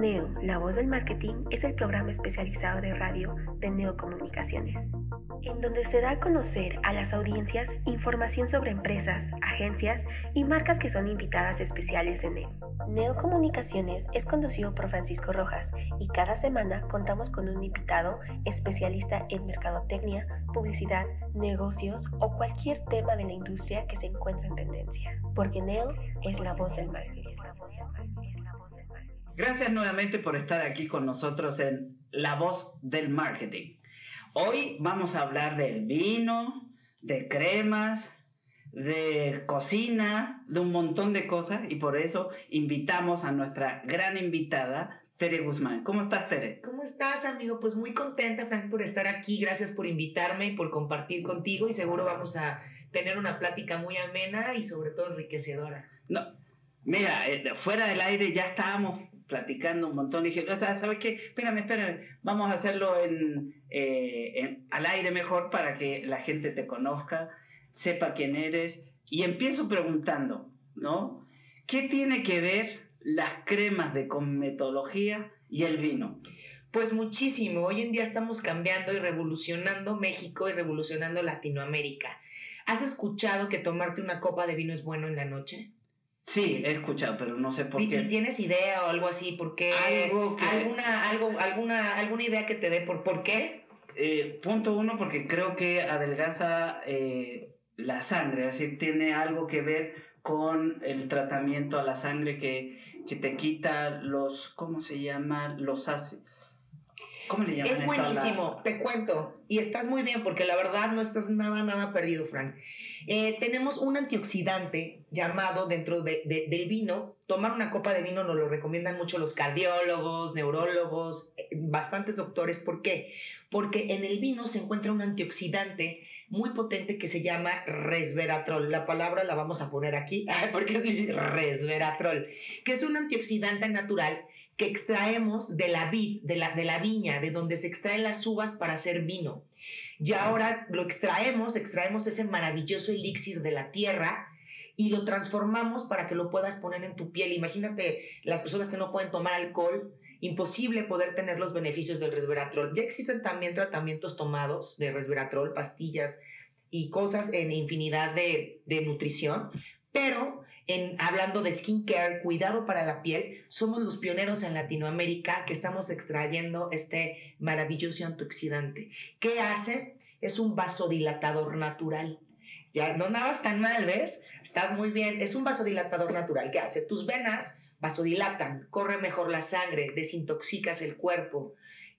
Neo, la voz del marketing, es el programa especializado de radio de Neocomunicaciones, en donde se da a conocer a las audiencias información sobre empresas, agencias y marcas que son invitadas especiales de Neo. Neocomunicaciones es conducido por Francisco Rojas y cada semana contamos con un invitado especialista en mercadotecnia, publicidad, negocios o cualquier tema de la industria que se encuentre en tendencia, porque Neo es la voz del marketing. Gracias nuevamente por estar aquí con nosotros en La Voz del Marketing. Hoy vamos a hablar del vino, de cremas, de cocina, de un montón de cosas y por eso invitamos a nuestra gran invitada, Tere Guzmán. ¿Cómo estás, Tere? ¿Cómo estás, amigo? Pues muy contenta, Frank, por estar aquí. Gracias por invitarme y por compartir contigo y seguro vamos a tener una plática muy amena y sobre todo enriquecedora. No, mira, eh, fuera del aire ya estábamos platicando un montón y dije, o sea, ¿sabes qué? Espérame, espérame, vamos a hacerlo en, eh, en, al aire mejor para que la gente te conozca, sepa quién eres. Y empiezo preguntando, ¿no? ¿Qué tiene que ver las cremas de cosmetología y el vino? Pues muchísimo. Hoy en día estamos cambiando y revolucionando México y revolucionando Latinoamérica. ¿Has escuchado que tomarte una copa de vino es bueno en la noche? Sí, he escuchado, pero no sé por ¿Y, qué. y tienes idea o algo así? ¿Por qué? Algo que- ¿Alguna, algo, alguna, ¿Alguna idea que te dé por por qué? Eh, punto uno, porque creo que adelgaza eh, la sangre, es decir, tiene algo que ver con el tratamiento a la sangre que, que te quita los, ¿cómo se llama? Los ácidos. ¿Cómo le llaman? Es buenísimo, te cuento. Y estás muy bien porque la verdad no estás nada, nada perdido, Frank. Eh, tenemos un antioxidante llamado dentro de- de- del vino. Tomar una copa de vino nos lo recomiendan mucho los cardiólogos, neurólogos, eh, bastantes doctores. ¿Por qué? Porque en el vino se encuentra un antioxidante muy potente que se llama resveratrol. La palabra la vamos a poner aquí, porque es resveratrol, que es un antioxidante natural que extraemos de la vid, de la, de la viña, de donde se extraen las uvas para hacer vino. Y ahora lo extraemos, extraemos ese maravilloso elixir de la tierra y lo transformamos para que lo puedas poner en tu piel. Imagínate las personas que no pueden tomar alcohol, imposible poder tener los beneficios del resveratrol. Ya existen también tratamientos tomados de resveratrol, pastillas y cosas en infinidad de, de nutrición, pero hablando de skincare, cuidado para la piel, somos los pioneros en Latinoamérica que estamos extrayendo este maravilloso antioxidante. ¿Qué hace? Es un vasodilatador natural. Ya no nada tan mal, ¿ves? Estás muy bien. Es un vasodilatador natural. ¿Qué hace? Tus venas vasodilatan, corre mejor la sangre, desintoxicas el cuerpo.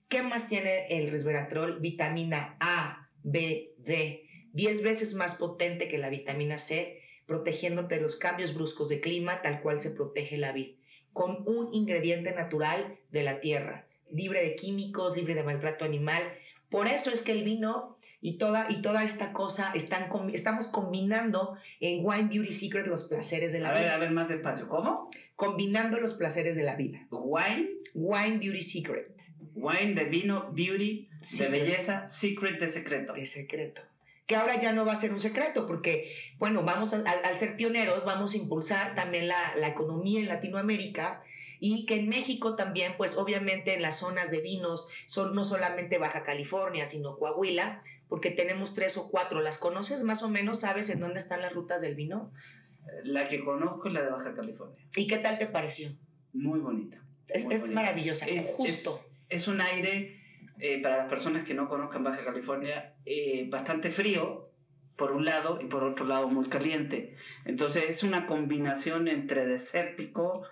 ¿Qué más tiene el resveratrol? Vitamina A, B, D. 10 veces más potente que la vitamina C protegiéndote de los cambios bruscos de clima, tal cual se protege la vid, con un ingrediente natural de la tierra, libre de químicos, libre de maltrato animal. Por eso es que el vino y toda, y toda esta cosa están estamos combinando en Wine Beauty Secret los placeres de la A ver, vida. a ver, más despacio. ¿Cómo? Combinando los placeres de la vida. Wine, Wine Beauty Secret. wine de vino, beauty, de Secret. belleza, secret de secreto. de secreto. Que ahora ya no va a ser un secreto, porque, bueno, vamos a- al, al ser pioneros, vamos a impulsar también la, la economía en Latinoamérica y que en México también, pues obviamente en las zonas de vinos, son no solamente Baja California, sino Coahuila, porque tenemos tres o cuatro. ¿Las conoces más o menos? ¿Sabes en dónde están las rutas del vino? La que conozco es la de Baja California. ¿Y qué tal te pareció? Muy bonita. Es, Muy es bonita. maravillosa, Es- justo. Es un aire, eh, para las personas que no conozcan Baja California, eh, bastante frío, por un lado, y por otro lado muy caliente. Entonces es una combinación entre desértico,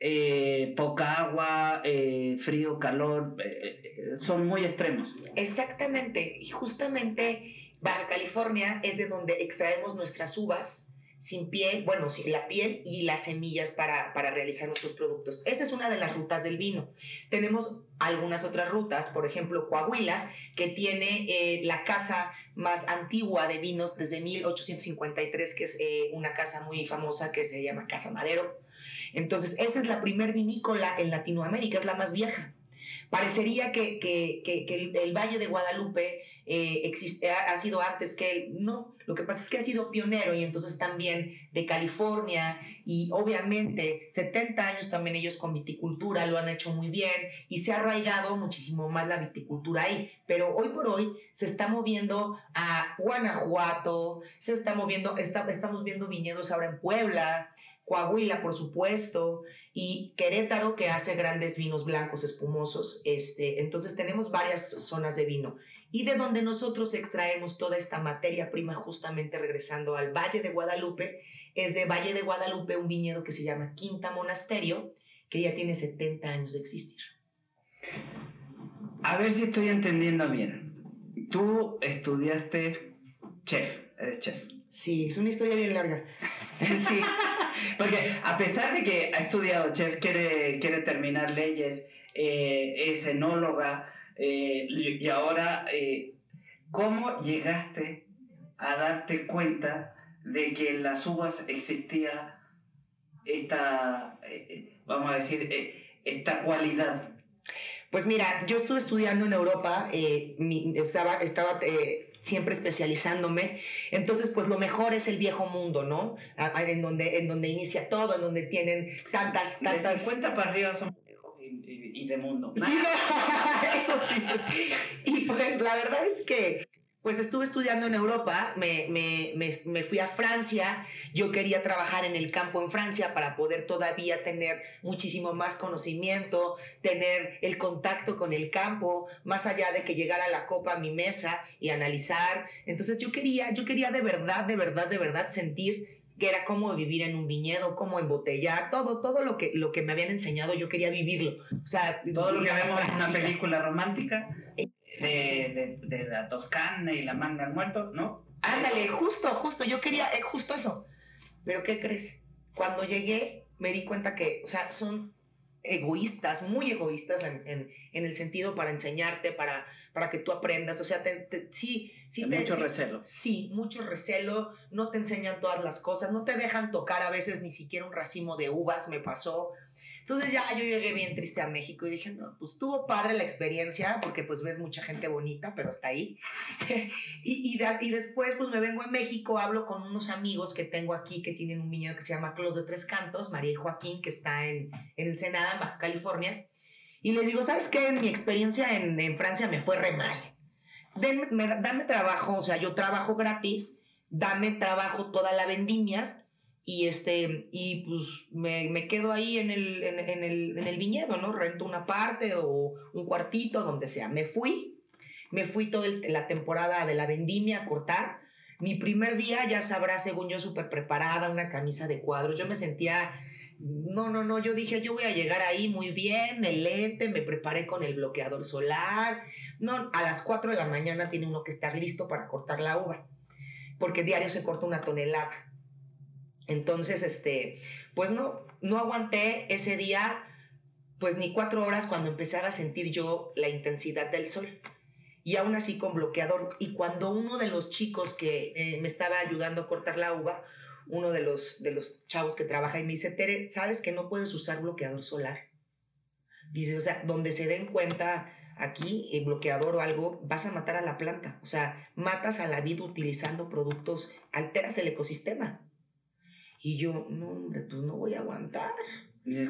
eh, poca agua, eh, frío, calor, eh, eh, son muy extremos. Exactamente, y justamente Baja California es de donde extraemos nuestras uvas, sin piel, bueno, la piel y las semillas para, para realizar nuestros productos. Esa es una de las rutas del vino. Tenemos algunas otras rutas, por ejemplo, Coahuila, que tiene eh, la casa más antigua de vinos desde 1853, que es eh, una casa muy famosa que se llama Casa Madero. Entonces, esa es la primer vinícola en Latinoamérica, es la más vieja. Parecería que, que, que, el, el Valle de Guadalupe eh, existe, ha, sido antes que él. No, lo que pasa es que ha sido pionero y entonces también de California y obviamente 70 años también ellos con viticultura lo han hecho muy bien y se ha arraigado muchísimo más la viticultura ahí. Pero hoy por hoy se está moviendo a Guanajuato, se está moviendo, está, estamos viendo viñedos ahora en Puebla. Coahuila, por supuesto, y Querétaro, que hace grandes vinos blancos espumosos. Este, entonces tenemos varias zonas de vino y de donde nosotros extraemos toda esta materia prima, justamente regresando al Valle de Guadalupe, es de Valle de Guadalupe un viñedo que se llama Quinta Monasterio, que ya tiene 70 años de existir. A ver si estoy entendiendo bien. Tú estudiaste chef, eres chef. Sí, es una historia bien larga. sí, porque a pesar de que ha estudiado chef, quiere, quiere terminar leyes, eh, es enóloga, eh, y ahora, eh, ¿cómo llegaste a darte cuenta de que en las uvas existía esta, vamos a decir, esta cualidad? Pues mira, yo estuve estudiando en Europa, estaba, estaba siempre especializándome. Entonces, pues lo mejor es el viejo mundo, ¿no? En donde, en donde inicia todo, en donde tienen tantas, tantas... De 50 para arriba son y, de mundo. Sí, eso. Y pues la verdad es que pues estuve estudiando en Europa, me, me, me, me, fui a Francia, yo quería trabajar en el campo en Francia para poder todavía tener muchísimo más conocimiento, tener el contacto con el campo, más allá de que llegara la copa a mi mesa y analizar. Entonces yo quería, yo quería de verdad, de verdad, de verdad sentir que era cómo vivir en un viñedo, cómo embotellar, todo, todo lo que, lo que me habían enseñado, yo quería vivirlo. O sea, todo lo que vemos en una película romántica de, de, de, la Toscana y la manga al muerto, ¿no? Ándale, justo, justo, yo quería, eh, justo eso. Pero ¿qué crees? Cuando llegué me di cuenta que, o sea, son egoístas, muy egoístas en, en, en, el sentido para enseñarte, para, para que tú aprendas. O sea, te, sí, sí. mucho recelo. Sí, mucho recelo. No te enseñan todas las cosas, no te dejan tocar a veces ni siquiera un racimo de uvas, me pasó. Entonces ya yo llegué bien triste a México y dije, no, pues tuvo padre la experiencia porque pues ves mucha gente bonita, pero hasta ahí. y, y, y, después pues me vengo a México, hablo con unos amigos que tengo aquí que tienen un viñedo que se llama Clos de Tres Cantos, María y Joaquín, que está en, en Ensenada, en Baja California. Y les digo, ¿sabes qué? Mi experiencia en, en Francia me fue re mal. dame trabajo, o sea, yo trabajo gratis, dame trabajo toda la vendimia y este, y pues me, me quedo ahí en el, en, en, el, en el viñedo, ¿no? Rento una parte o un cuartito, donde sea. Me fui, me fui toda la temporada de la vendimia a cortar. Mi primer día, ya sabrás, según yo, súper preparada, una camisa de cuadros. Yo me sentía, no, no, no, yo dije, yo voy a llegar ahí muy bien, el lente, me preparé con el bloqueador solar. No, a las 4 de la mañana tiene uno que estar listo para cortar la uva, porque diario se corta una tonelada. Entonces, este, pues no, no aguanté ese día, pues ni cuatro horas cuando empezaba a sentir yo la intensidad del sol. Y aún así con bloqueador. Y cuando uno de los chicos que eh, me estaba ayudando a cortar la uva, uno de los, de los chavos que trabaja y me dice, Tere, ¿sabes que no puedes usar bloqueador solar? Dice, o sea, donde se den cuenta aquí, el bloqueador o algo, vas a matar a la planta. O sea, matas a la vida utilizando productos, alteras el ecosistema. Y yo, no, hombre, pues no voy a aguantar.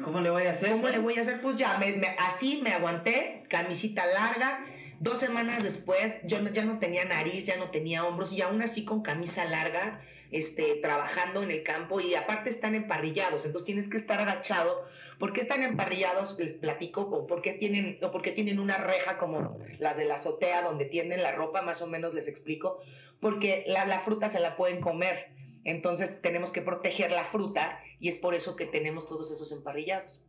¿Cómo le voy a hacer? ¿Cómo le voy a hacer? Pues ya, me, así me aguanté, camisita larga. Dos semanas después, yo no, ya no tenía nariz, ya no tenía hombros, y aún así con camisa larga, este, trabajando en el campo, y aparte están emparrillados, entonces tienes que estar agachado. ¿Por qué están emparrillados? Les platico, o por qué tienen, o porque tienen una reja como las de la azotea donde tienden la ropa, más o menos les explico. Porque la, la fruta se la pueden comer entonces tenemos que proteger la fruta y es por eso que tenemos todos esos emparrillados.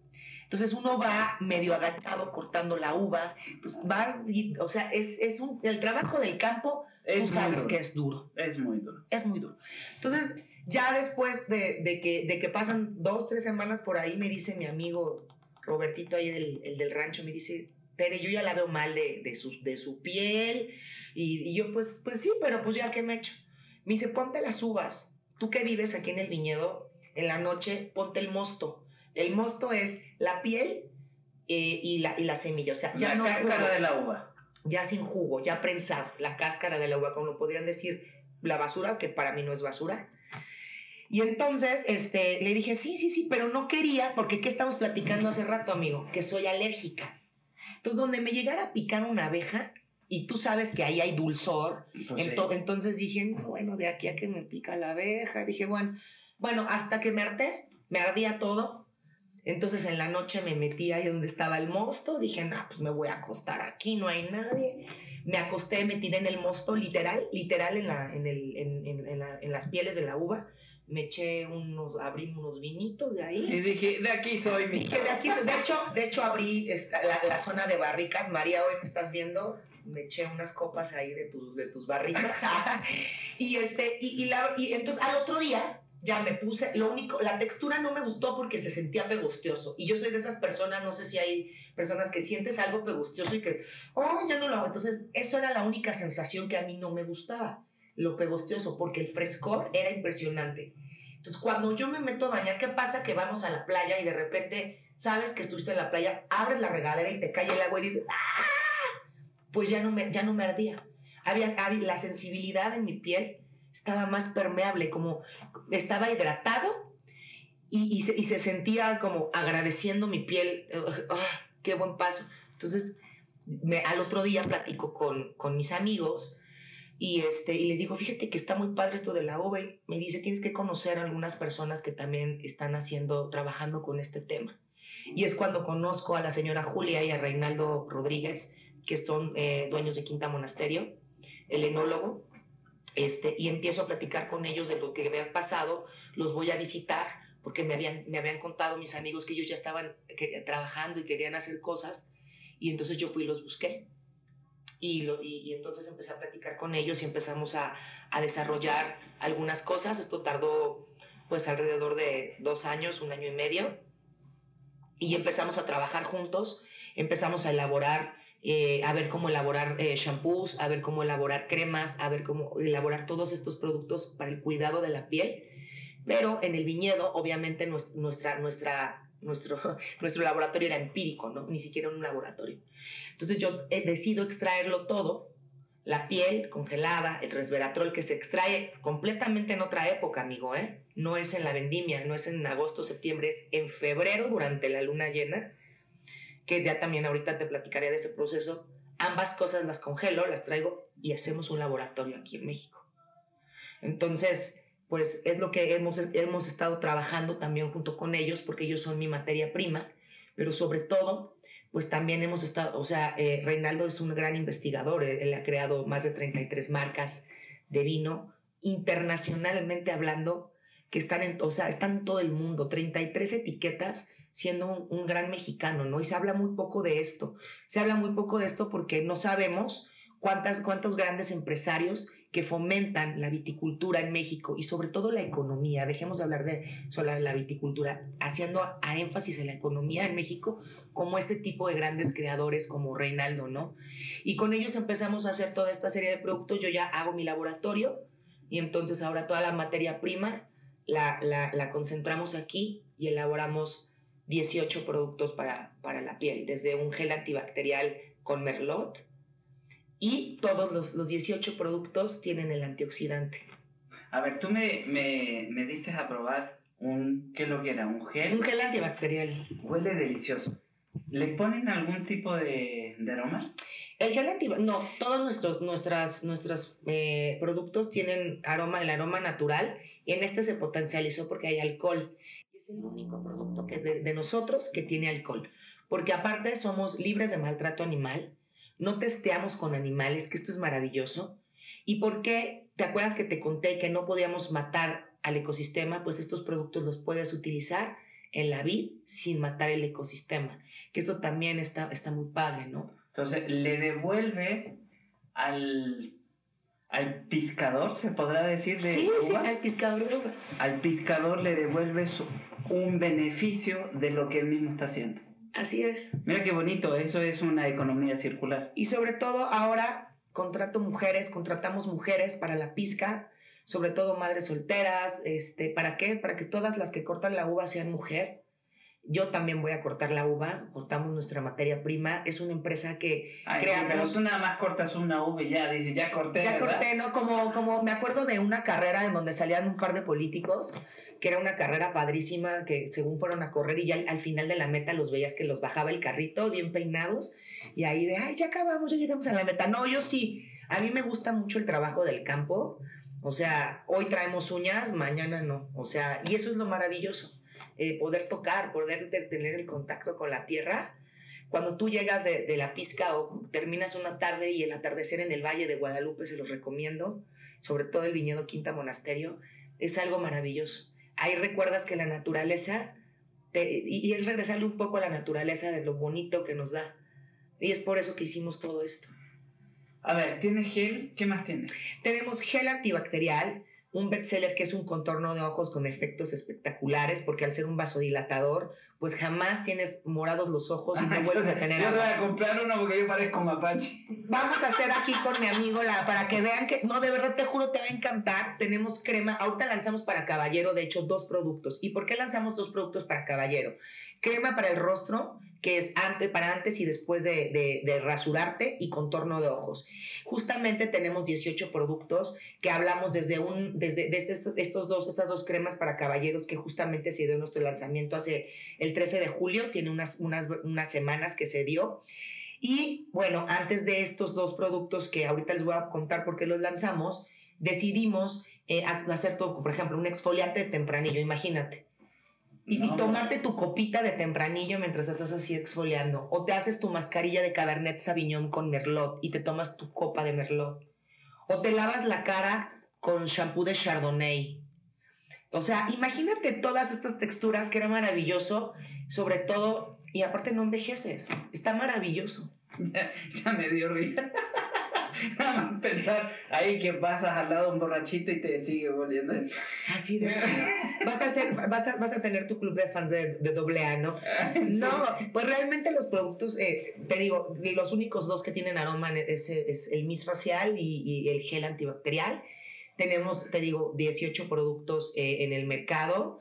Entonces uno va medio agachado cortando la uva. Entonces vas, o sea, es, es un, el trabajo del campo, tú sabes que es duro. Es muy duro. Es muy duro. Entonces Ya después de, de, que, de que pasan dos, tres semanas por ahí, me dice mi amigo Robertito, ahí del, el del rancho, me dice, pero yo ya la veo mal de, de, su, de su piel. Y, y, yo, pues, pues sí, pero pues ya, ¿qué me he hecho? Me dice, ponte las uvas. Tú que vives aquí en el viñedo, en la noche, ponte el mosto. El mosto es la piel eh, y, la, y la semilla. O sea, ya la no cáscara jugo, de la uva. ya sin jugo, ya prensado. La cáscara de la uva, como lo podrían decir, la basura, que para mí no es basura. Y entonces este, le dije, sí, sí, sí, pero no quería, porque ¿qué estamos platicando hace rato, amigo? Que soy alérgica. Entonces, donde me llegara a picar una abeja, y tú sabes que ahí hay dulzor, Pues sí. ento- entonces dije, no, bueno, de aquí a que me pica la abeja, dije, bueno, bueno, hasta que me harté, me ardía todo. Entonces en la noche me metí ahí donde estaba el mosto, dije, no, pues me voy a acostar aquí, no hay nadie. Me acosté, me tiré en el mosto, literal, literal en, la, en, el, en, en- en la- las pieles de la uva. Me eché unos, abrí unos vinitos de ahí. Y dije, de aquí soy mi. Dije, de aquí, de hecho, de hecho abrí esta- la, la zona de barricas. María, hoy me estás viendo, me eché unas copas ahí de, tus de tus barricas. y, este, y, y, la- y entonces al otro día ya me puse, lo único, la textura no me gustó porque se sentía pegostioso. Y yo soy de esas personas, no sé si hay personas que sientes algo pegostioso y que, oh, ya no lo hago. Entonces, eso era la única sensación que a mí no me gustaba, lo pegostioso, porque el frescor era impresionante. Entonces, cuando yo me meto a bañar, ¿qué pasa? Que vamos a la playa y de repente sabes que estuviste en la playa, abres la regadera y te cae el agua y dices, ¡ah! Pues ya no me, ya no me ardía. Había, había- la sensibilidad en mi piel estaba más permeable, como estaba hidratado y, y se, y se sentía como agradeciendo mi piel. ¡Qué buen paso! Entonces, me- al otro día platico con, con mis amigos y, este, y les digo, fíjate que está muy padre esto de la uva. Y me dice, tienes que conocer a algunas personas que también están haciendo, trabajando con este tema. Y es cuando conozco a la señora Julia y a Reinaldo Rodríguez, que son eh, dueños de Quinta Monasterio, el enólogo, este, y empiezo a platicar con ellos de lo que había pasado. Los voy a visitar porque me habían, me habían contado mis amigos que ellos ya estaban trabajando y querían hacer cosas. Y entonces yo fui y los busqué. Y, lo, y entonces empecé a platicar con ellos y empezamos a, a desarrollar algunas cosas. Esto tardó pues alrededor de dos años, un año y medio. Y empezamos a trabajar juntos, empezamos a elaborar, eh, a ver cómo elaborar eh, shampoos, a ver cómo elaborar cremas, a ver cómo elaborar todos estos productos para el cuidado de la piel. Pero en el viñedo, obviamente, nues- nuestra, nuestra, nuestro, nuestro laboratorio era empírico, ¿no? Ni siquiera un laboratorio. Entonces yo eh, decido extraerlo todo, la piel congelada, el resveratrol que se extrae completamente en otra época, amigo, ¿eh? No es en la vendimia, no es en agosto, septiembre, es en febrero durante la luna llena, que ya también ahorita te platicaré de ese proceso. Ambas cosas las congelo, las traigo y hacemos un laboratorio aquí en México. Entonces, pues es lo que hemos, hemos estado trabajando también junto con ellos, porque ellos son mi materia prima, pero sobre todo, pues también hemos estado, o sea, eh, Reinaldo es un gran investigador, él, él ha creado más de 33 marcas de vino, internacionalmente hablando, que están en, o sea, están en todo el mundo, 33 etiquetas siendo un, gran mexicano, ¿no? Y se habla muy poco de esto, se habla muy poco de esto porque no sabemos cuántas, cuántos grandes empresarios que fomentan la viticultura en México y sobre todo la economía, dejemos de hablar de solo la viticultura, haciendo a, a énfasis en la economía en México como este tipo de grandes creadores como Reinaldo, ¿no? Y con ellos empezamos a hacer toda esta serie de productos, yo ya hago mi laboratorio y entonces ahora toda la materia prima la, la, la concentramos aquí y elaboramos 18 productos para, para la piel, desde un gel antibacterial con merlot, y todos los, los 18 productos tienen el antioxidante. A ver, tú me, me, me diste a probar un. ¿Qué es lo que era? ¿Un gel? Un gel antibacterial. Huele delicioso. ¿Le ponen algún tipo de, de aromas? El gel antibacterial, no, todos nuestros, nuestras, nuestros eh, productos tienen aroma, el aroma natural, y en este se potencializó porque hay alcohol. Es el único producto que de, de nosotros que tiene alcohol, porque aparte somos libres de maltrato animal, no testeamos con animales, que esto es maravilloso. ¿Y por qué? ¿Te acuerdas que te conté que no podíamos matar al ecosistema? Pues estos productos los puedes utilizar en la vid sin matar el ecosistema, que esto también está, está muy padre, ¿no? Entonces, le devuelves al, al pescador, se podrá decir de sí, uva? Sí, al pescador. Al pescador le devuelves un beneficio de lo que él mismo está haciendo. Así es. Mira qué bonito, eso es una economía circular. Y sobre todo ahora contrato mujeres, contratamos mujeres para la pizca, sobre todo madres solteras, este, ¿para qué? Para que todas las que cortan la uva sean mujer. Yo también voy a cortar la uva, cortamos nuestra materia prima. Es una empresa que Ay, sí, creamos. pero tú nada más cortas una uva y ya dices, ya corté. Ya ¿verdad? corté, ¿no? Como, como me acuerdo de una carrera en donde salían un par de políticos, que era una carrera padrísima, que según fueron a correr y ya al, al final de la meta los veías que los bajaba el carrito bien peinados y ahí de, ay, ya acabamos, ya llegamos a la meta. No, yo sí, a mí me gusta mucho el trabajo del campo, o sea, hoy traemos uñas, mañana no, o sea, y eso es lo maravilloso, eh, poder tocar, poder te- tener el contacto con la tierra. Cuando tú llegas de, de la pizca o terminas una tarde y el atardecer en el Valle de Guadalupe, se los recomiendo, sobre todo el viñedo Quinta Monasterio, es algo maravilloso. Ahí recuerdas que la naturaleza, te- y, y es regresarle un poco a la naturaleza de lo bonito que nos da. Y es por eso que hicimos todo esto. A ver, ¿tienes gel? ¿Qué más tienes? Tenemos gel antibacterial, un bestseller que es un contorno de ojos con efectos espectaculares, porque al ser un vasodilatador, pues jamás tienes morados los ojos y no vuelves a tener Yo voy a comprar uno porque yo parezco mapache. Vamos a hacer aquí con mi amigo la para que vean que no de verdad te juro te va a encantar. Tenemos crema, ahorita lanzamos para caballero, de hecho dos productos. ¿Y por qué lanzamos dos productos para caballero? Crema para el rostro, que es antes para antes y después de, de- de rasurarte y contorno de ojos. Justamente tenemos 18 productos que hablamos desde un desde, desde estos, dos estas dos cremas para caballeros que justamente se dio nuestro lanzamiento hace el 13 de julio, tiene unas unas unas semanas que se dio. Y bueno, antes de estos dos productos que ahorita les voy a contar por qué los lanzamos, decidimos eh, ha- hacer todo, por ejemplo, un exfoliante de tempranillo, imagínate. Y, tomarte tu copita de tempranillo mientras estás así exfoliando. O te haces tu mascarilla de Cabernet Sauvignon con Merlot y te tomas tu copa de Merlot. O te lavas la cara con shampoo de Chardonnay. O sea, imagínate todas estas texturas que era maravilloso, sobre todo, y aparte no envejeces. Está maravilloso. Ya, ya me dio risa. Nada más pensar ahí que pasas al lado de un borrachito y te sigue volviendo. Así de. Vas a, hacer, vas a, vas a tener tu club de fans de, de doble A, ¿no? No, pues realmente los productos, eh, te digo, los únicos dos que tienen aroma es, es el mist facial y, y el gel antibacterial. Tenemos, te digo, 18 productos eh, en el mercado.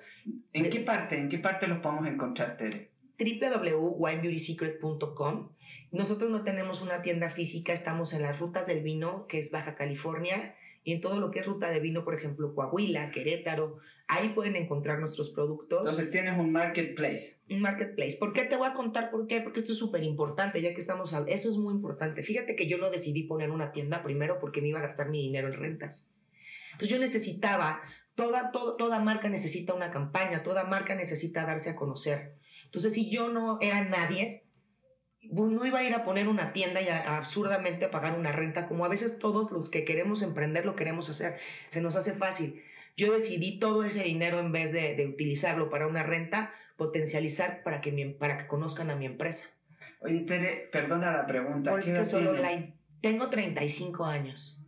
¿En qué parte? ¿En qué parte los podemos encontrar, Tere? www.winebeautySecret.com. Nosotros no tenemos una tienda física, estamos en las rutas del vino, que es Baja California, y en todo lo que es ruta de vino, por ejemplo, Coahuila, Querétaro. Ahí pueden encontrar nuestros productos. Entonces tienes un marketplace. Un marketplace. ¿Por qué te voy a contar por qué? Porque esto es súper importante, ya que estamos hablando. Eso es muy importante. Fíjate que yo lo decidí poner una tienda primero porque me iba a gastar mi dinero en rentas. Entonces yo necesitaba, toda, todo- toda marca necesita una campaña, toda marca necesita darse a conocer. Entonces si yo no era nadie, no iba a ir a poner una tienda y a- absurdamente a pagar una renta, como a veces todos los que queremos emprender lo queremos hacer. Se nos hace fácil. Yo decidí todo ese dinero en vez de, de utilizarlo para una renta, potencializar para que, mi- para que conozcan a mi empresa. Oye, Tere, perdona la pregunta. Por ¿qué eso que solo online. Tengo 35 años.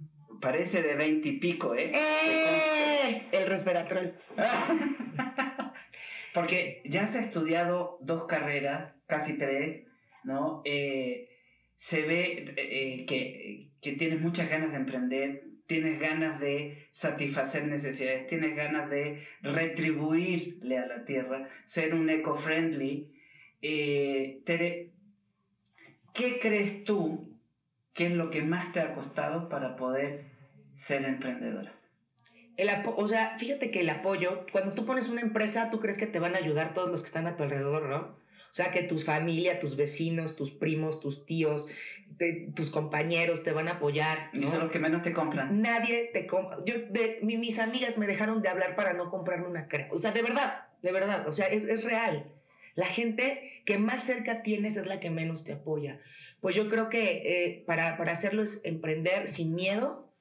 Parece de 20 y pico, ¿eh? ¡Eh! El resveratrol. Porque ya has estudiado dos carreras, casi tres, ¿no? Eh, se ve eh, que, que tienes muchas ganas de emprender, tienes ganas de satisfacer necesidades, tienes ganas de retribuirle a la tierra, ser un eco-friendly. Eh, Tere, ¿qué crees tú que es lo que más te ha costado para poder ser emprendedora? El o sea, fíjate que el apoyo, cuando tú pones una empresa, tú crees que te van a ayudar todos los que están a tu alrededor, ¿no? O sea, que tu familia, tus vecinos, tus primos, tus tíos, te- tus compañeros te van a apoyar. Y ¿no? son los que menos te compran. Nadie te compra. Yo, de, mi- mis amigas me dejaron de hablar para no comprarme una crema. O sea, de verdad, de verdad. O sea, es, es real. La gente que más cerca tienes es la que menos te apoya. Pues yo creo que eh, para, para hacerlo es emprender sin miedo,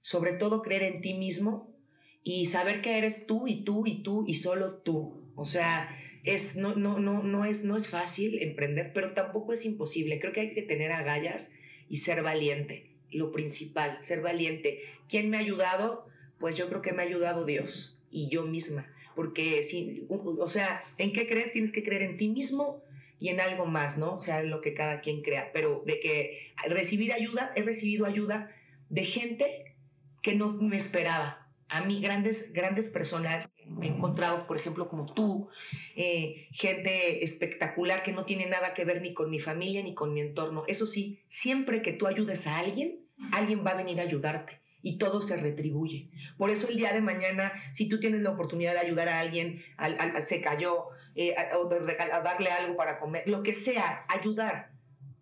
sobre todo creer en ti mismo y saber que eres tú y tú y tú y solo tú. O sea, es, no, no, no, no, es, no es fácil emprender, pero tampoco es imposible. Creo que hay que tener agallas y ser valiente. lo principal, ser valiente. ¿Quién me ha ayudado? Pues yo creo que me ha ayudado Dios y yo misma. Porque, si, o sea, ¿en qué crees? Tienes que creer en ti mismo y en algo más, ¿no? O sea, lo que cada quien crea. Pero de que recibir ayuda, he recibido ayuda de gente que no me esperaba. A mí, grandes, grandes personas me he encontrado, por ejemplo, como tú, eh, gente espectacular que no tiene nada que ver ni con mi familia ni con mi entorno. Eso sí, siempre que tú ayudes a alguien, alguien va a venir a ayudarte y todo se retribuye. Por eso el día de mañana, si tú tienes la oportunidad de ayudar a alguien, al, se cayó, eh, o de darle algo para comer, lo que sea, ayudar.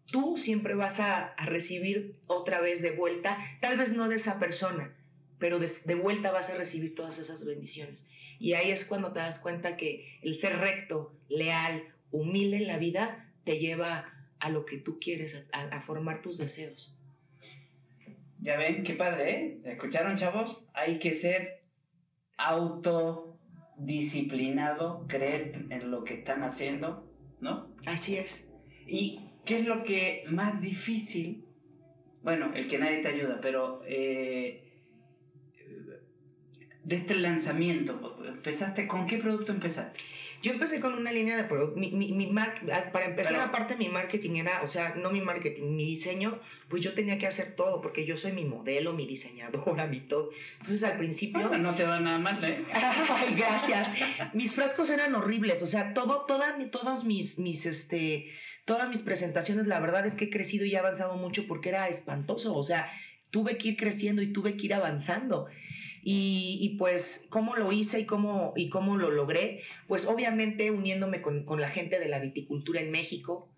Tú siempre vas a, a, recibir otra vez de vuelta, tal vez no de esa persona, pero de, de vuelta vas a recibir todas esas bendiciones. Y ahí es cuando te das cuenta que el ser recto, leal, humilde en la vida, te lleva a lo que tú quieres, a, a formar tus deseos. Ya ven, qué padre, ¿eh? ¿Escucharon, chavos? Hay que ser autodisciplinado, creer en lo que están haciendo, ¿no? Así es. ¿Y qué es lo que más difícil? Bueno, el que nadie te ayuda, pero eh, de este lanzamiento, ¿empezaste con qué producto empezaste? Yo empecé con una línea de producto. Mi, mi, mi ah, para empezar, aparte mi marketing era, o sea, no mi marketing, mi diseño, pues yo tenía que hacer todo, porque yo soy mi modelo, mi diseñadora, mi todo. Entonces al principio. no te va nada mal, ¿eh? Ay, gracias. mis frascos eran horribles, o sea, todo, toda, todos mis, mis, este, todas mis presentaciones, la verdad es que he crecido y he avanzado mucho porque era espantoso, o sea, tuve que ir creciendo y tuve que ir avanzando. Y, pues, ¿cómo lo hice y cómo, y cómo lo logré? Pues obviamente uniéndome con, la gente de la viticultura en México,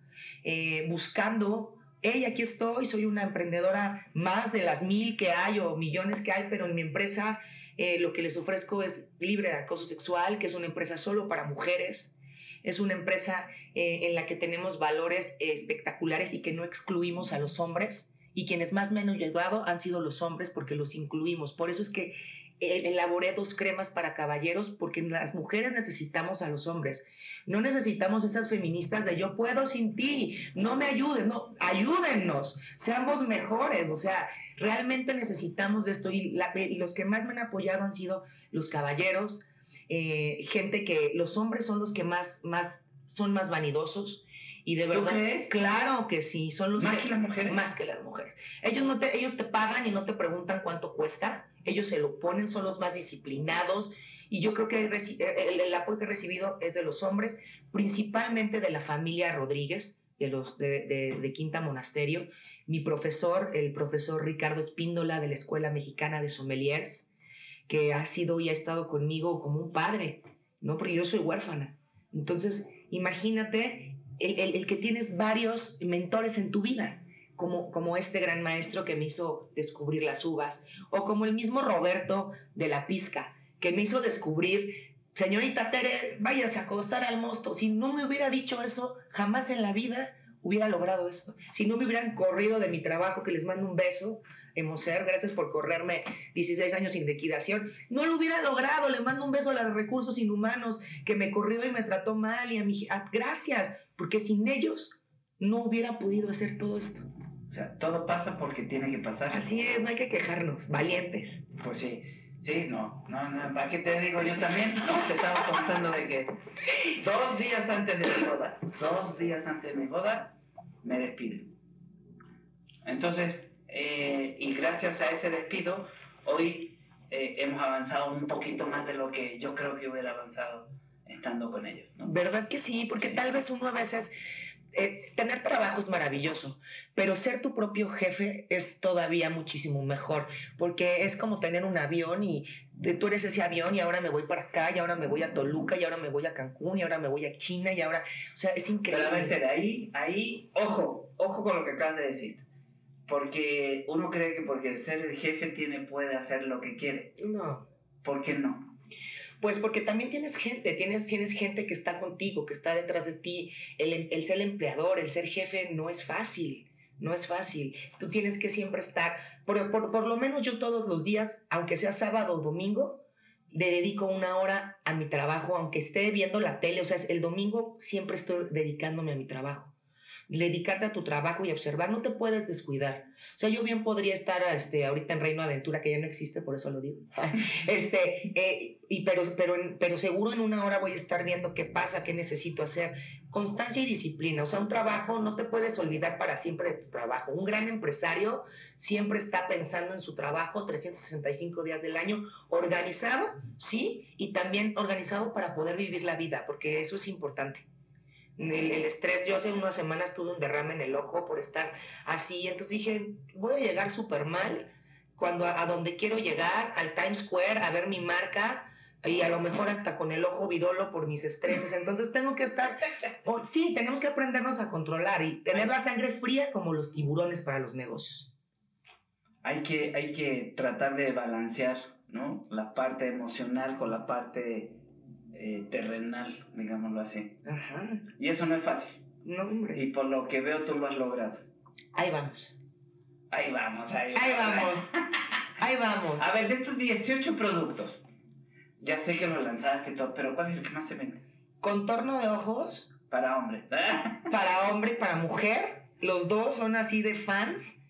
eh, buscando, hey, aquí estoy, soy una emprendedora más de las mil que hay o millones que hay, pero en mi empresa eh, lo que les ofrezco es libre de acoso sexual, que es una empresa solo para mujeres. Es una empresa eh, en la que tenemos valores espectaculares y que no excluimos a los hombres y quienes más me han ayudado han sido los hombres porque los incluimos. Por eso es que elaboré dos cremas para caballeros porque las mujeres necesitamos a los hombres. No necesitamos esas feministas de yo puedo sin ti, no me ayudes, no, ayúdennos, seamos mejores, o sea, realmente necesitamos de esto y, los que más me han apoyado han sido los caballeros, eh, gente que los hombres son los que más, más son más vanidosos, y de verdad, claro que sí, son los más que, las mujeres. Más que las mujeres. Ellos no te, ellos te pagan y no te preguntan cuánto cuesta. Ellos se lo ponen, son los más disciplinados. Y yo creo que el, el apoyo que he recibido es de los hombres, principalmente de la familia Rodríguez, de los de, de, de Quinta Monasterio. Mi profesor, el profesor Ricardo Espíndola de la Escuela Mexicana de Sommeliers, que ha sido y ha estado conmigo como un padre, ¿no? Porque yo soy huérfana. Entonces, imagínate el, que tienes varios mentores en tu vida, como, como este gran maestro que me hizo descubrir las uvas, o como el mismo Roberto de la Pizca, que me hizo descubrir, señorita Tere, váyase a acostar al mosto. Si no me hubiera dicho eso, jamás en la vida hubiera logrado esto. Si no me hubieran corrido de mi trabajo, que les mando un beso, Emocer, gracias por correrme 16 años sin liquidación. No lo hubiera logrado, le mando un beso a de recursos inhumanos que me corrió y me trató mal y a mi... gracias, porque sin ellos no hubiera podido hacer todo esto. O sea, todo pasa porque tiene que pasar. Así es, no hay que quejarnos, valientes. Pues sí, sí, no, no, no, ¿para qué te digo? Yo también te estaba contando de que dos días antes de mi boda, dos días antes de mi boda, me despiden. Entonces, eh, y gracias a ese despido, hoy eh, hemos avanzado un poquito más de lo que yo creo que hubiera avanzado con ellos. ¿Verdad que sí? Porque tal vez uno a veces... Eh, tener trabajo es maravilloso, pero ser tu propio jefe es todavía muchísimo mejor, porque es como tener un avión y tú eres ese avión y ahora me voy para acá y ahora me voy a Toluca y ahora me voy a Cancún y ahora me voy a China y ahora, o sea, es increíble. Pero a ver, ahí, ahí, ojo, ojo con lo que acabas de decir. Porque uno cree que porque el ser el jefe tiene, puede hacer lo que quiere. No. ¿Por qué no? Pues porque también tienes gente, tienes, tienes gente que está contigo, que está detrás de ti. El, el ser empleador, el ser jefe no es fácil, no es fácil. Tú tienes que siempre estar, por, por, por lo menos yo todos los días, aunque sea sábado o domingo, le dedico una hora a mi trabajo, aunque esté viendo la tele, o sea, el domingo siempre estoy dedicándome a mi trabajo. Dedicarte a tu trabajo y observar, no te puedes descuidar. O sea, yo bien podría estar este, ahorita en Reino Aventura, que ya no existe, por eso lo digo. este, eh, y pero, pero, pero seguro en una hora voy a estar viendo qué pasa, qué necesito hacer. Constancia y disciplina. O sea, un trabajo no te puedes olvidar para siempre de tu trabajo. Un gran empresario siempre está pensando en su trabajo 365 días del año, organizado, ¿sí? Y también organizado para poder vivir la vida, porque eso es importante el, estrés. Yo hace unas semanas tuve un derrame en el ojo por estar así, entonces dije, voy a llegar súper mal cuando a, donde quiero llegar, al Times Square, a ver mi marca y a lo mejor hasta con el ojo virolo por mis estreses. Entonces tengo que estar, sí, tenemos que aprendernos a controlar y tener la sangre fría como los tiburones para los negocios. Hay que, hay que tratar de balancear, ¿no? La parte emocional con la parte eh, terrenal, digámoslo así. Ajá. Y eso no es fácil. No, hombre. Y por lo que veo tú lo has logrado. Ahí vamos. Ahí vamos, ahí, ahí vamos. ahí vamos. A ver, de estos 18 productos, ya sé que los lanzaste todo, pero ¿cuál es el que más se vende? Contorno de ojos. Para hombre. para hombre y para mujer. Los dos son así de fans.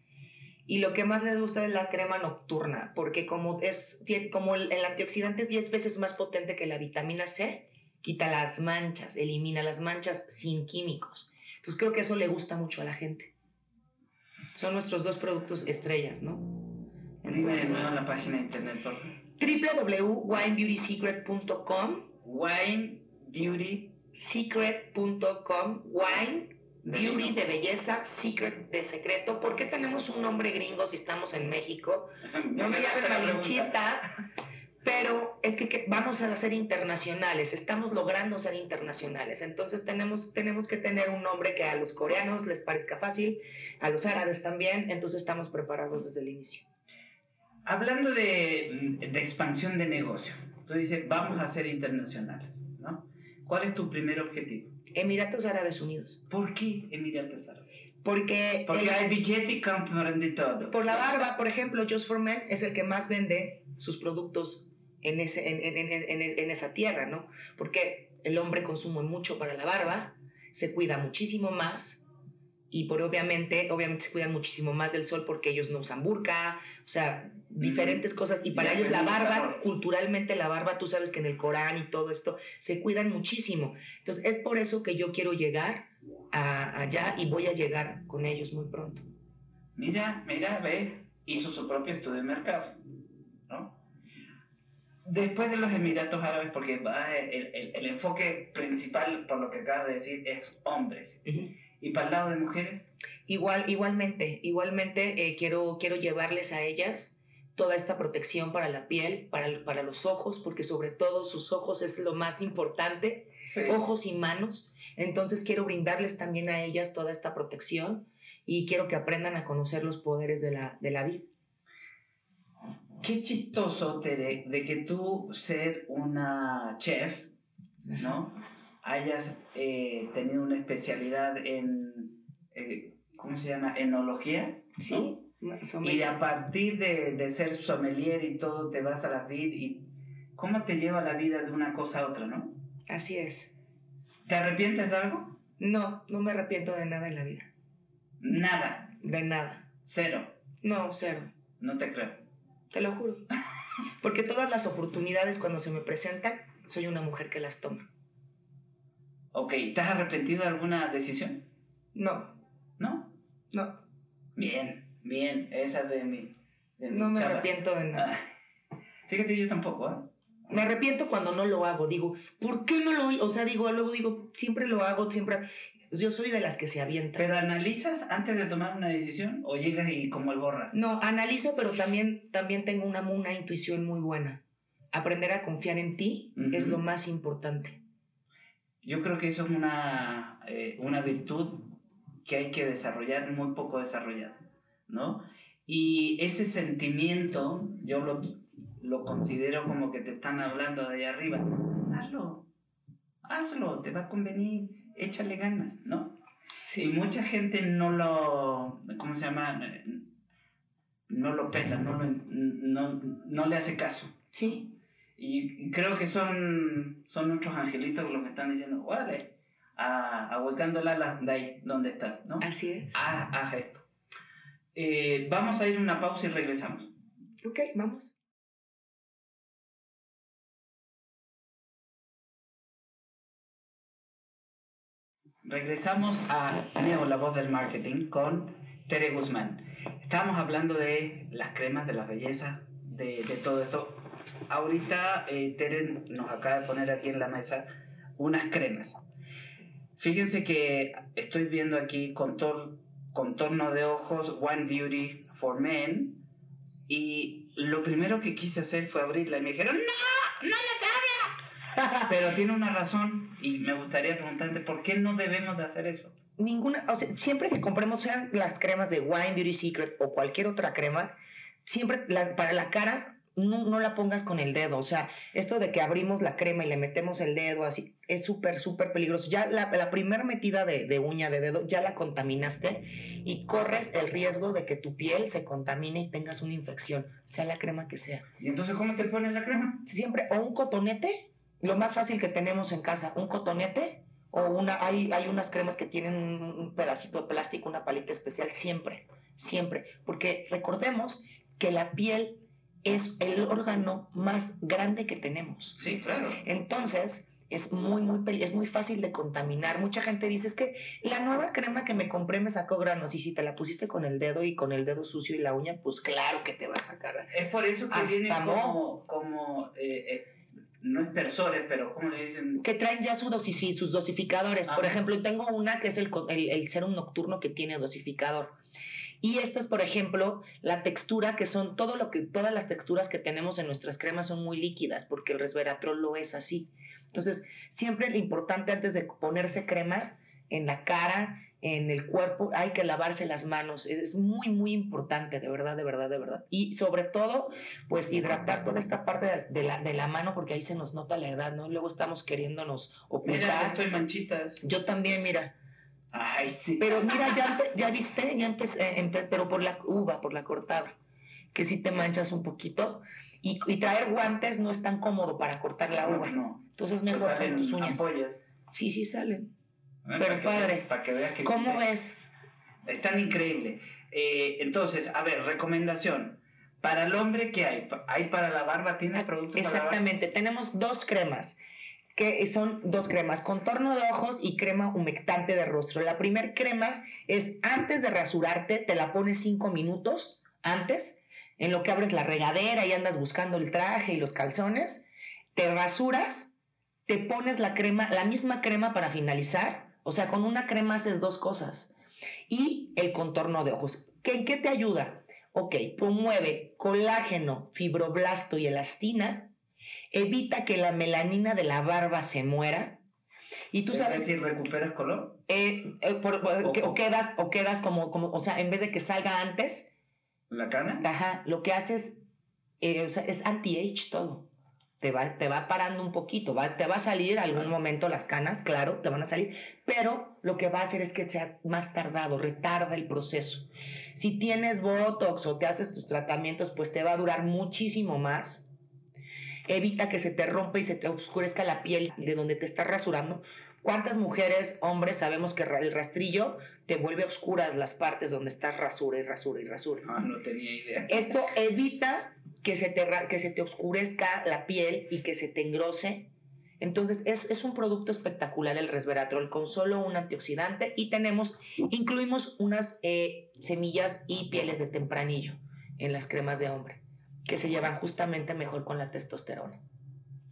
Y lo que más les gusta es la crema nocturna, porque como, es, como el, antioxidante es 10 veces más potente que la vitamina C, quita las manchas, elimina las manchas sin químicos. Entonces creo que eso le gusta mucho a la gente. Son nuestros dos productos estrellas, ¿no? Dime la página de internet, por favor. www.winebeautysecret.com Winebeautysecret.com Wine Beauty de belleza, secret de secreto. ¿Por qué tenemos un nombre gringo si estamos en México? No me llame malinchista, pero es que, vamos a ser internacionales, estamos logrando ser internacionales. Entonces tenemos, tenemos que tener un nombre que a los coreanos les parezca fácil, a los árabes también, entonces estamos preparados desde el inicio. Hablando de, de expansión de negocio, tú dices, vamos a ser internacionales. ¿Cuál es tu primer objetivo? Emiratos Árabes Unidos. ¿Por qué Emiratos Árabes? Porque, Porque hay billete y compran de todo. Por la barba, por ejemplo, Just for Men es el que más vende sus productos en, ese, en, en, en, esa tierra, ¿no? Porque el hombre consume mucho para la barba, se cuida muchísimo más y por obviamente, obviamente se cuidan muchísimo más del sol porque ellos no usan burka, o sea, diferentes cosas. Y para ellos la barba, culturalmente la barba, tú sabes que en el Corán y todo esto, se cuidan muchísimo. Entonces es por eso que yo quiero llegar a, allá y voy a llegar con ellos muy pronto. Mira, mira, ve, hizo su propio estudio de mercado, ¿no? Después de los Emiratos Árabes, porque el, el, enfoque principal, por lo que acabas de decir, es hombres. ¿Y para el lado de mujeres? Igual, igualmente, igualmente eh, quiero, quiero llevarles a ellas toda esta protección para la piel, para, para los ojos, porque sobre todo sus ojos es lo más importante, ojos y manos. Entonces quiero brindarles también a ellas toda esta protección y quiero que aprendan a conocer los poderes de la, de la vida. Qué chistoso, Tere, de que tú ser una chef, ¿no? Hayas eh, tenido una especialidad en, eh, ¿cómo se llama? Enología. Sí. Y a partir de, de, ser sommelier y todo, te vas a la vida y cómo te lleva la vida de una cosa a otra, ¿no? Así es. ¿Te arrepientes de algo? No, no me arrepiento de nada en la vida. Nada. De nada. Cero. No, cero. No te creo. Te lo juro. Porque todas las oportunidades cuando se me presentan, soy una mujer que las toma. Ok, ¿te has arrepentido de alguna decisión? No. ¿No? No. Bien, bien, esa de mi... no me arrepiento de nada. Ah, fíjate, yo tampoco, ¿eh? Me arrepiento cuando no lo hago. Digo, ¿por qué no lo O sea, digo, luego digo, siempre lo hago, siempre. Yo soy de las que se avientan. ¿Pero analizas antes de tomar una decisión o llegas y como el borras? No, analizo, pero también, también tengo una, una intuición muy buena. Aprender a confiar en ti es lo más importante. Yo creo que eso es una, eh, una virtud que hay que desarrollar, muy poco desarrollada, ¿no? Y ese sentimiento, yo lo, lo considero como que te están hablando de ahí arriba. Hazlo, hazlo, te va a convenir, échale ganas, ¿no? Sí. Y mucha gente no lo, ¿cómo se llama? No lo pela, no, no, no le hace caso. Sí. Y, creo que son, son nuestros angelitos los que están diciendo, vale, a, ahuecando la ala de ahí, donde estás, ¿no? Así es. Haz, haz esto. Eh, vamos a ir a una pausa y regresamos. Ok, vamos. Regresamos a Neo, la voz del marketing, con Tere Guzmán. Estábamos hablando de las cremas, de la belleza, de, de todo esto. Ahorita eh, Tere nos acaba de poner aquí en la mesa unas cremas. Fíjense que estoy viendo aquí contor, contorno de ojos One Beauty for Men y lo primero que quise hacer fue abrirla y me dijeron, no, no las abras. Pero tiene una razón y me gustaría preguntarte, ¿por qué no debemos de hacer eso? Ninguna, o sea, siempre que compremos sean las cremas de Wine Beauty Secret o cualquier otra crema, siempre la- para la cara no, no la pongas con el dedo. O sea, esto de que abrimos la crema y le metemos el dedo así, es súper, súper peligroso. Ya la, la primera metida de, de uña de dedo ya la contaminaste y corres el riesgo de que tu piel se contamine y tengas una infección, sea la crema que sea. ¿Y entonces cómo te pones la crema? Siempre, o un cotonete, lo más fácil que tenemos en casa, un cotonete. O una, hay, hay unas cremas que tienen un un pedacito de plástico, una palita especial, siempre, siempre. Porque recordemos que la piel es el órgano más grande que tenemos. Sí, claro. Entonces, es muy, muy, peli- es muy fácil de contaminar. Mucha gente dice, es que la nueva crema que me compré me sacó granos. Y si te la pusiste con el dedo y con el dedo sucio y la uña, pues claro que te va a sacar. Es por eso que como, como eh, eh, no espersores, pero ¿cómo le dicen? que traen ya su dosis, sus dosificadores. Por ejemplo, tengo una que es el, el, el serum nocturno que tiene dosificador. Y esta es, por ejemplo, la textura, que son todo lo que, todas las texturas que tenemos en nuestras cremas son muy líquidas, porque el resveratrol lo es así. Entonces, siempre lo importante antes de ponerse crema en la cara, en el cuerpo, hay que lavarse las manos. Es muy, muy importante, de verdad, de verdad, de verdad. Y sobre todo, pues hidratar toda esta parte de, la, de la mano, porque ahí se nos nota la edad, ¿no? Luego estamos queriéndonos Mira, ocultar. estoy manchitas. Yo también, mira. Ay, sí. Pero mira, ya, ya viste, ya empecé, empe- pero por la uva, por la cortada, que si te manchas un poquito. Y, y traer guantes no es tan cómodo para cortar la No, uva. no. Entonces Te mejor con salen tus uñas. ampollas. Sí, sí salen. ¿eh? Pero Para que padre. veas- Para que veas que sí ¿Cómo se- ves? Están increíbles. Eh, entonces, a ver, recomendación. Para el hombre, ¿qué hay? ¿Hay para la barba? ¿Tienes productos para la barba? Exactamente. Tenemos dos cremas, que son dos cremas, contorno de ojos y crema humectante de rostro. La primer crema es antes de rasurarte, te la pones cinco minutos antes, en lo que abres la regadera y andas buscando el traje y los calzones, te rasuras, te pones la crema, la misma crema para finalizar, o sea, con una crema haces dos cosas. Y el contorno de ojos. ¿Qué, ¿En qué te ayuda? Ok, promueve colágeno, fibroblasto y elastina, evita que la melanina de la barba se muera. Y tú Es sabes, decir, ¿recuperas color? eh, eh, por- por- O- que- o, quedas, o quedas como, como, o sea, en vez de que salga antes, ¿La cana? Ajá, lo que haces eh, o sea, es anti-age todo. Te va, te va parando un poquito, va, te va a salir algún momento las canas, claro, te van a salir, pero lo que va a hacer es que sea más tardado, retarda el proceso. Si tienes Botox o te haces tus tratamientos, pues te va a durar muchísimo más. Evita que se te rompa y se te oscurezca la piel de donde te estás rasurando. ¿Cuántas mujeres, hombres, sabemos que el rastrillo te vuelve oscuras las partes donde estás rasura y rasura y rasura? Ah, no tenía idea. Esto evita que se te, que se te oscurezca la piel y que se te engrose. Entonces es, es un producto espectacular el resveratrol con solo un antioxidante y tenemos, incluimos unas eh, semillas y pieles de tempranillo en las cremas de hombre que se llevan justamente mejor con la testosterona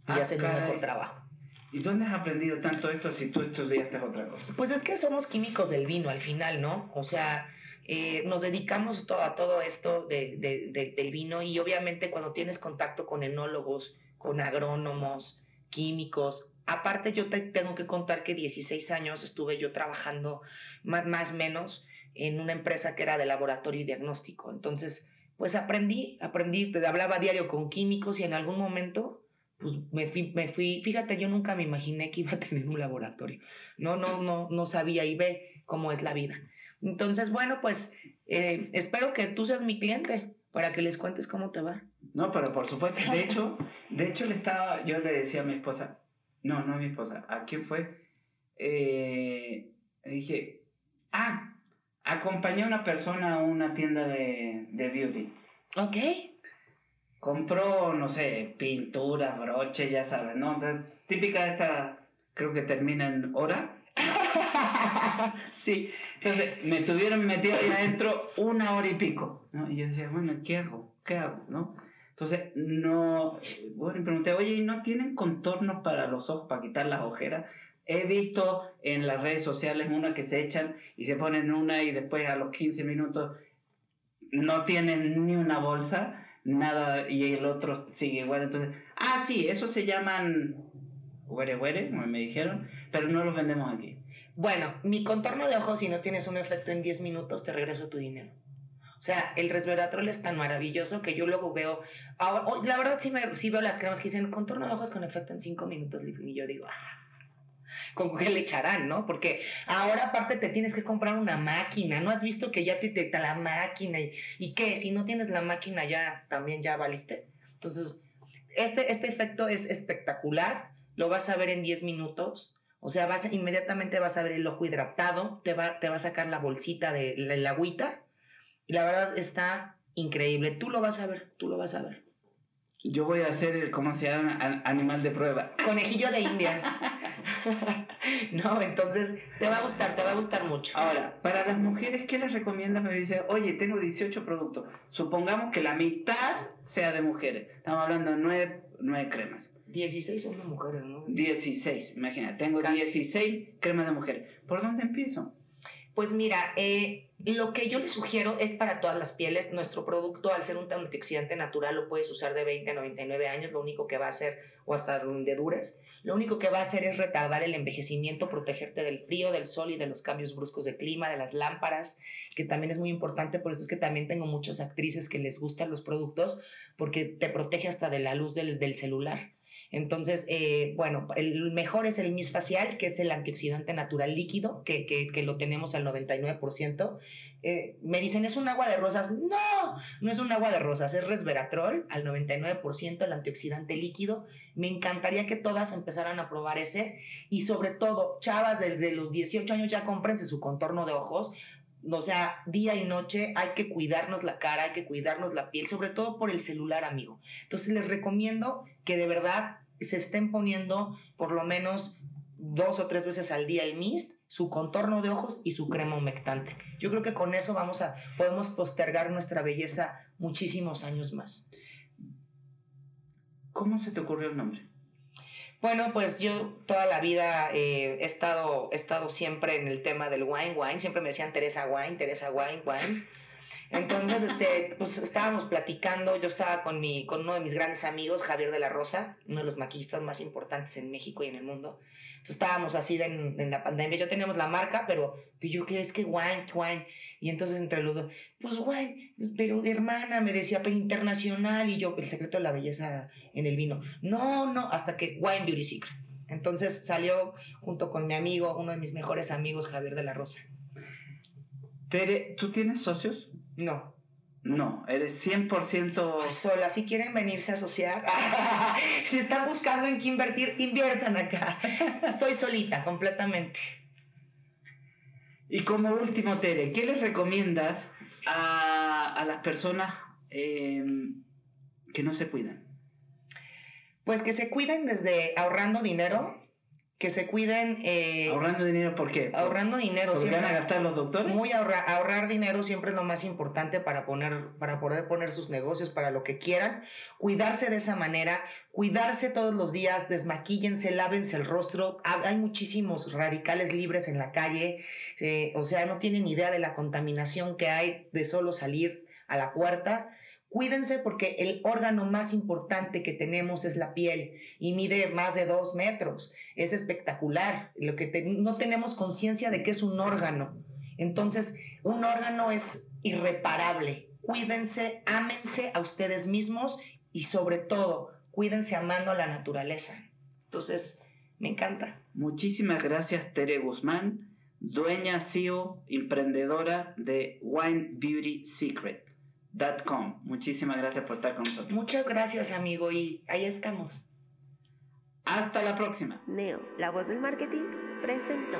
y Ah, hacen un mejor trabajo. ¿Y dónde has aprendido tanto esto si tú estudiaste otra cosa? Pues es que somos químicos del vino al final, ¿no? O sea, eh, nos dedicamos to- a todo esto de- de- de- del vino y obviamente cuando tienes contacto con enólogos, con agrónomos, químicos, aparte yo te tengo que contar que 16 años estuve yo trabajando más, más menos en una empresa que era de laboratorio y diagnóstico. Entonces, pues aprendí, aprendí, te hablaba diario con químicos y en algún momento pues me fui, me fui, fíjate, yo nunca me imaginé que iba a tener un laboratorio. No, no, no, no sabía y ve cómo es la vida. Entonces, bueno, pues eh, espero que tú seas mi cliente para que les cuentes cómo te va. No, pero por supuesto. De hecho, de hecho le estaba, yo le decía a mi esposa, no, no a mi esposa, ¿a quién fue? eh, dije, ah, acompañé a una persona a una tienda de, de beauty. Ok. Compró, no sé, pintura, broches, ya sabes, ¿no? Típica de esta, creo que termina en hora. sí, entonces me tuvieron metido ahí adentro una hora y pico, ¿no? Y yo decía, bueno, ¿qué hago? ¿Qué hago? ¿No? Entonces, no, bueno, y pregunté, oye, ¿y no tienen contornos para los ojos, para quitar las ojeras? He visto en las redes sociales una que se echan y se ponen una y después a los 15 minutos no tienen ni una bolsa, nada, y el otro sigue igual. Entonces, ah, sí, esos se llaman huere huere, como me dijeron, pero no los vendemos aquí. Bueno, mi contorno de ojos, si no tienes un efecto en 10 minutos, te regreso tu dinero. O sea, el resveratrol es tan maravilloso que yo luego veo. Ahora, la verdad, sí, me, sí veo las cremas que dicen contorno de ojos con efecto en 5 minutos. Y yo digo, ah, ¿con qué le echarán, no? Porque ahora, aparte, te tienes que comprar una máquina. ¿No has visto que ya te detecta la máquina? ¿Y, y qué? Si no tienes la máquina, ya también ya valiste. Entonces, este, este efecto es espectacular. Lo vas a ver en 10 minutos. O sea, vas, inmediatamente vas a ver el ojo hidratado, te va, te va a sacar la bolsita de la agüita y la verdad está increíble. Tú lo vas a ver, tú lo vas a ver. Yo voy a hacer el, ¿cómo se llama? Animal de prueba. Conejillo de indias. no, entonces te va a gustar, te va a gustar mucho. Ahora, para las mujeres, ¿qué les recomiendas? Me dice, oye, tengo 18 productos. Supongamos que la mitad sea de mujeres. Estamos hablando de 9, 9 cremas. 16 son de mujeres, ¿no? 16, imagina, tengo 16 cremas de mujeres. ¿Por dónde empiezo? Pues mira, eh, lo que yo le sugiero es para todas las pieles. Nuestro producto, al ser un antioxidante natural, lo puedes usar de 20 a 99 años. Lo único que va a hacer, o hasta donde dures, lo único que va a hacer es retardar el envejecimiento, protegerte del frío, del sol y de los cambios bruscos de clima, de las lámparas, que también es muy importante. Por eso es que también tengo muchas actrices que les gustan los productos, porque te protege hasta de la luz del, del celular. Entonces, eh, bueno, el mejor es el Miss Facial, que es el antioxidante natural líquido, que, que, que lo tenemos al 99%. Eh, me dicen, ¿es un agua de rosas? No, no es un agua de rosas, es resveratrol al 99%, el antioxidante líquido. Me encantaría que todas empezaran a probar ese. Y sobre todo, chavas desde los 18 años ya cómprense su contorno de ojos, o sea, día y noche hay que cuidarnos la cara, hay que cuidarnos la piel, sobre todo por el celular, amigo. Entonces les recomiendo que de verdad se estén poniendo por lo menos dos o tres veces al día el mist, su contorno de ojos y su crema humectante. Yo creo que con eso vamos a podemos postergar nuestra belleza muchísimos años más. ¿Cómo se te ocurrió el nombre? Bueno, pues yo toda la vida eh, he, estado, he estado siempre en el tema del wine, wine. Siempre me decían Teresa Wine, Teresa Wine, wine. Entonces, este, pues estábamos platicando, yo estaba con, mi, con uno de mis grandes amigos, Javier de la Rosa, uno de los maquillistas más importantes en México y en el mundo. Entonces estábamos así en, en la pandemia, ya teníamos la marca, pero yo que es que wine, wine. Y entonces entre los dos, pues wine, pero hermana, me decía, pero internacional, y yo, el secreto de la belleza en el vino. No, no, hasta que Wine Beauty Secret. Entonces salió junto con mi amigo, uno de mis mejores amigos, Javier de la Rosa. Tere, ¿tú tienes socios? No. No, eres 100% sola. Si quieren venirse a asociar, si están buscando en qué invertir, inviertan acá. Estoy solita, completamente. Y como último, Tere, ¿qué les recomiendas a, a las personas em, que no se cuidan? Pues que se cuiden desde ahorrando dinero, que se cuiden. Eh, ¿Ahorrando dinero por qué? Ahorrando dinero. ¿Por van a gastar los doctores? Muy ahorrar, ahorrar dinero siempre es lo más importante para, poner, para poder poner sus negocios para lo que quieran. Cuidarse de esa manera, cuidarse todos los días, desmaquíllense, lávense el rostro. Hay muchísimos radicales libres en la calle, eh, o sea, no tienen idea de la contaminación que hay de solo salir a la puerta. Cuídense porque el órgano más importante que tenemos es la piel y mide más de dos metros. Es espectacular. Lo que no tenemos conciencia de que es un órgano. Entonces, un órgano es irreparable. Cuídense, ámense a ustedes mismos y sobre todo, cuídense amando a la naturaleza. Entonces, me encanta. Muchísimas gracias, Tere Guzmán, dueña, CEO, emprendedora de Wine Beauty Secret. .com. Muchísimas gracias por estar con nosotros. Muchas gracias, amigo, y ahí estamos. Hasta la próxima. Neo, la voz del marketing, presentó.